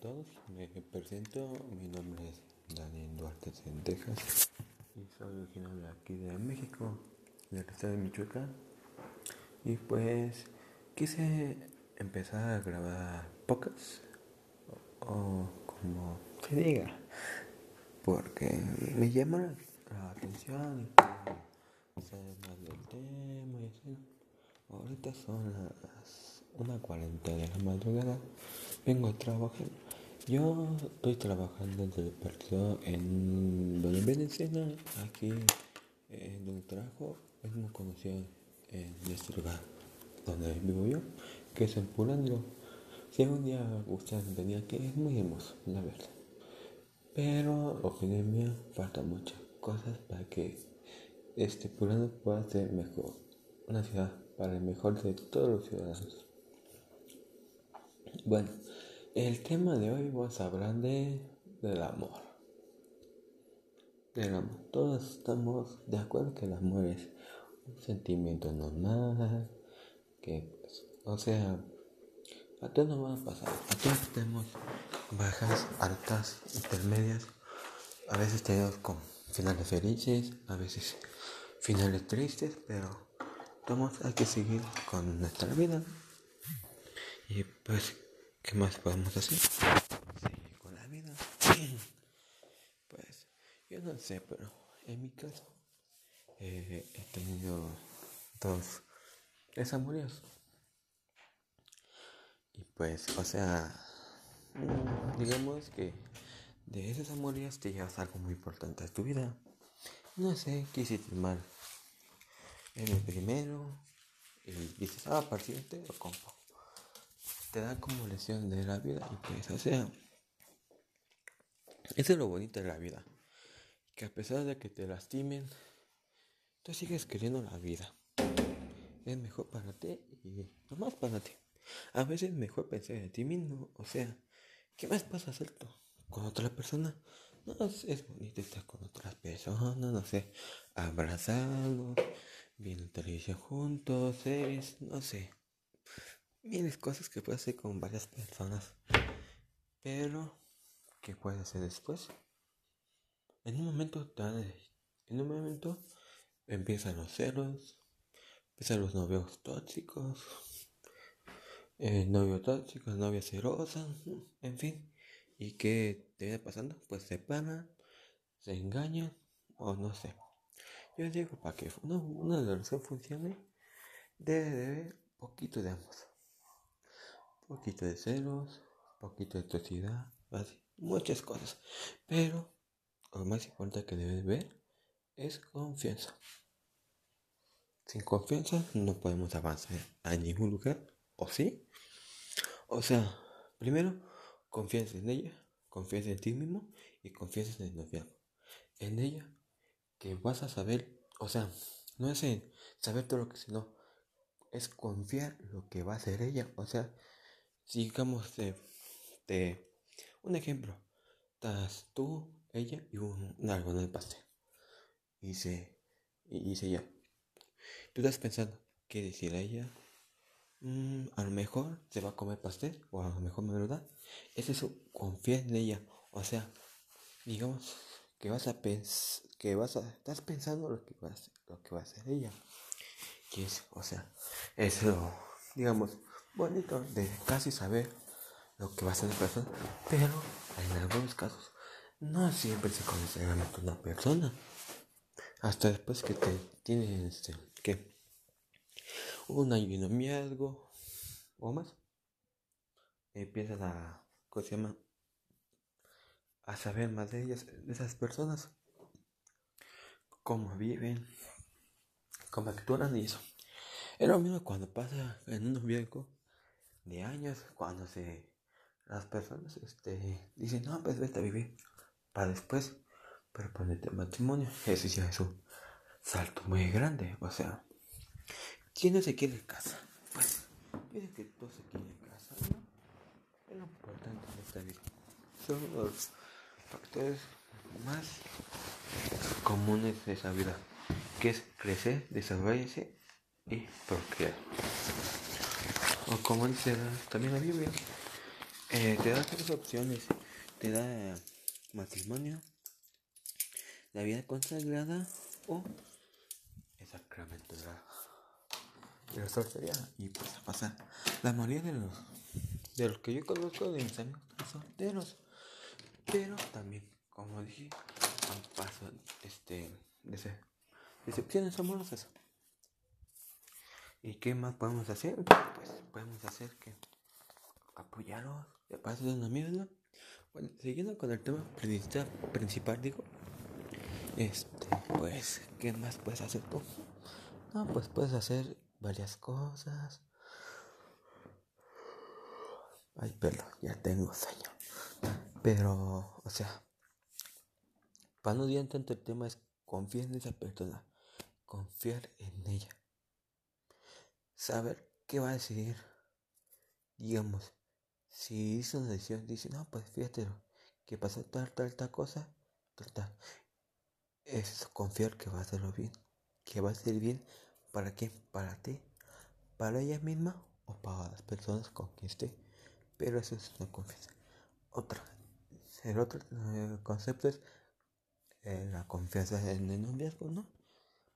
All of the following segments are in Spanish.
todos, me presento, mi nombre es Daniel Duarte Centejas y soy originario de aquí de México, del estado de Michoacán. Y pues quise empezar a grabar pocas o, como se diga, porque me llama la atención y saber más del tema y así. Ahorita son las una cuarenta de la madrugada. Vengo a trabajar. Yo estoy trabajando desde el partido en donde Venezuela, aquí en donde trabajo, es muy conocido en este lugar donde vivo yo, que es en Pulandro. Si algún día ustedes venir aquí, es muy hermoso, la verdad. Pero, opinión mía, falta muchas cosas para que este Pulandro pueda ser mejor. Una ciudad para el mejor de todos los ciudadanos. Bueno, el tema de hoy vamos a hablar de, del amor. Del amor. Todos estamos de acuerdo que el amor es un sentimiento normal, que, pues, o sea, a todos nos va a pasar. A todos tenemos bajas, altas, intermedias. A veces tenemos con finales felices, a veces finales tristes, pero todos hay que seguir con nuestra vida. Y pues, ¿qué más podemos hacer? Seguir con la vida. Pues, yo no sé, pero en mi caso eh, he tenido dos desamorios. Y pues, o sea, mm, digamos que de esos amores te llevas algo muy importante a tu vida. No sé qué hiciste mal en el primero y dices, ah, partir te lo compro te da como lesión de la vida y pues, o sea, eso es lo bonito de la vida, que a pesar de que te lastimen, tú sigues queriendo la vida. Es mejor para ti y no más para ti. A veces es mejor pensar en ti mismo, o sea, ¿qué más pasa hacer tú con otra persona? No, es bonito estar con otras personas, no sé, abrazados, viendo televisión juntos, es, no sé miles cosas que puedes hacer con varias personas. Pero, ¿qué puedes hacer después? En un momento en un momento empiezan los celos, empiezan los novios tóxicos, eh, novio tóxico, novia celosa, en fin. ¿Y qué te viene pasando? Pues se paran, se engañan o no sé. Yo digo, para que una, una relación funcione, debe de haber poquito de ambos poquito de celos, poquito de toxicidad, así, muchas cosas. Pero lo más importante que debes ver es confianza. Sin confianza no podemos avanzar a ningún lugar, ¿o sí? O sea, primero, confianza en ella, confianza en ti mismo y confianza en el noviazgo. En ella, que vas a saber, o sea, no es en saber todo lo que sino es confiar lo que va a hacer ella. O sea, digamos de, un ejemplo, estás tú, ella y un, algo en el pastel. Y dice, y dice ya, tú estás pensando, ¿qué decir a ella? Mm, a lo mejor se va a comer pastel, o a lo mejor me lo da. Es eso, confía en ella. O sea, digamos que vas a pensar, que vas a, estás pensando lo que va a hacer, lo que va a hacer ella. Y es, o sea, eso, digamos, bonito de casi saber lo que va a hacer la persona, pero en algunos casos no siempre se conoce realmente una persona. Hasta después que te tienen este, que un año y noviazgo o más, empiezas a, ¿cómo? A saber más de ellas, de esas personas, cómo viven, cómo actúan y eso. Es lo mismo cuando pasa en un noviazgo de años cuando se las personas este dicen no pues vete a vivir para después pero ponerte matrimonio ese ya es un salto muy grande o sea quién no se quiere casa pues pide que todos se quieren casa es lo importante en esta vida. Son los factores más comunes de esa vida que es crecer desarrollarse y procrear o como dice también la Biblia, Eh, te da tres opciones. Te da matrimonio, la vida consagrada o el sacramento de la, de soltería. Y pues a pasar. La mayoría de los, de los que yo conozco de mis amigos son solteros. Pero también, como dije, paso este, de decepciones amorosas. ¿Y qué más podemos hacer? Pues podemos hacer que apoyarlos de paso de una mierda. Bueno, siguiendo con el tema principal, digo, este, pues, ¿qué más puedes hacer tú? No, pues puedes hacer varias cosas. Ay, perdón, ya tengo sueño. Pero, o sea, para no tanto el tema es confiar en esa persona, confiar en ella, saber qué va a decidir. Digamos, si hizo una decisión, dice, no, pues fíjate que pasó tal, tal, tal cosa, tal, tal. Es confiar que va a hacerlo bien, que va a ser bien para quién, para ti, para ella misma o para las personas con quien esté. Pero eso es una confianza. Otra, el otro eh, concepto es eh, la confianza en el noviazgo, ¿no?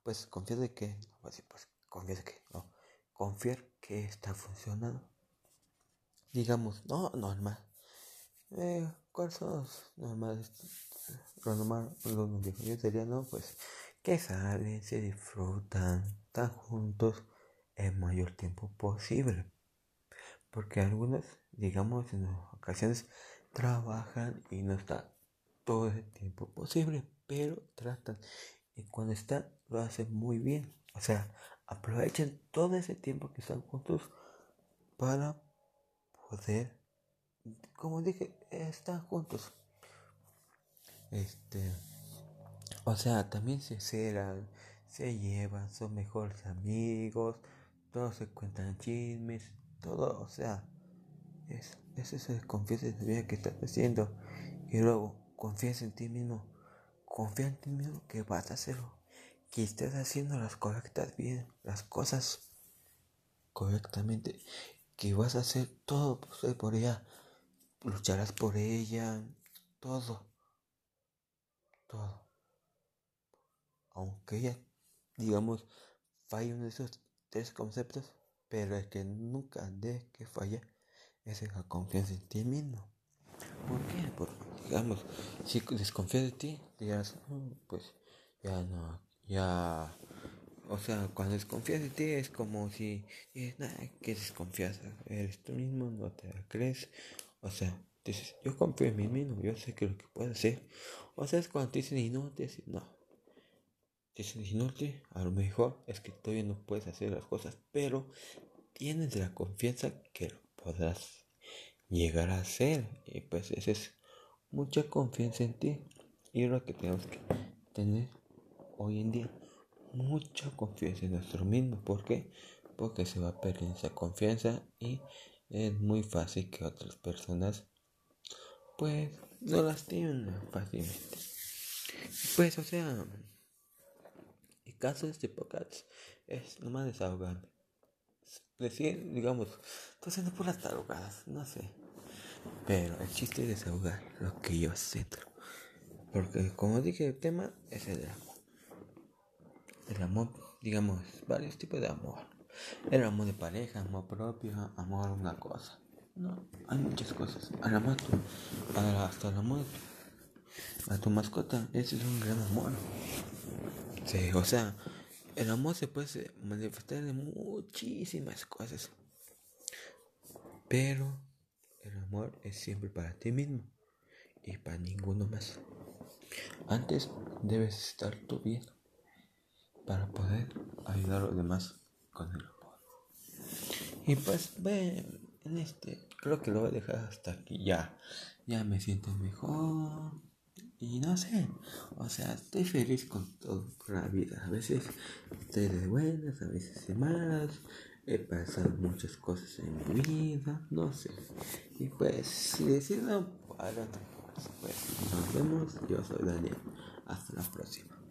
Pues confiar de que, pues, pues confiar de que, no, confiar que está funcionando digamos, no, normal. Eh, ¿Cuáles son los normales? Los normales, los Yo diría, no, pues, que salen, se disfrutan, están juntos el mayor tiempo posible. Porque algunos, digamos, en ocasiones trabajan y no está todo el tiempo posible, pero tratan. Y cuando están, lo hacen muy bien. O sea, aprovechen todo ese tiempo que están juntos para poder, como dije, están juntos. Este, o sea, también se ceran, se llevan, son mejores amigos, todos se cuentan chismes, todo, o sea, es, es ese confianza en vida que estás haciendo. Y luego, confías en ti mismo, confía en ti mismo que vas a hacerlo, que estás haciendo las correctas bien, las cosas correctamente que vas a hacer todo por ella, lucharás por ella, todo, todo. Aunque ella, digamos, falle uno de esos tres conceptos, pero el que nunca de que falla es la confianza en ti mismo. ¿Por qué? Porque, digamos, si desconfías de ti, dirás, mm, pues ya no, ya o sea, cuando desconfías de ti es como si dices, nada, que desconfías, eres tú mismo, no te crees. O sea, dices, yo confío en mí mismo, yo sé que lo que puedo hacer. O sea, es cuando te dicen inútil, no. Te dicen inútil, a lo mejor es que todavía no puedes hacer las cosas, pero tienes la confianza que lo podrás llegar a hacer. Y pues esa es mucha confianza en ti. Y lo que tenemos que tener hoy en día mucha confianza en nuestro mismo. ¿Por qué? Porque se va perdiendo esa confianza y es muy fácil que otras personas pues no lastimen fácilmente. Pues o sea, el caso de este podcast es nomás desahogar. Decir, digamos, estoy haciendo las tarugadas, no sé. Pero el chiste es desahogar lo que yo siento. Porque como dije, el tema es el amor el amor, digamos, varios tipos de amor. El amor de pareja, amor propio, amor a una cosa. No, hay muchas cosas. Al amor tu, hasta el amor a tu mascota, ese es un gran amor. Sí, o sea, el amor se puede manifestar de muchísimas cosas. Pero el amor es siempre para ti mismo y para ninguno más. Antes debes estar tú bien para poder ayudar a los demás con el amor. Y pues, ve, en este, creo que lo voy a dejar hasta aquí. Ya, ya me siento mejor. Y no sé, o sea, estoy feliz con todo con la vida. A veces estoy de buenas, a veces de malas. He pasado muchas cosas en mi vida, no sé. Y pues, si decido para pues nos vemos. Yo soy Daniel. Hasta la próxima.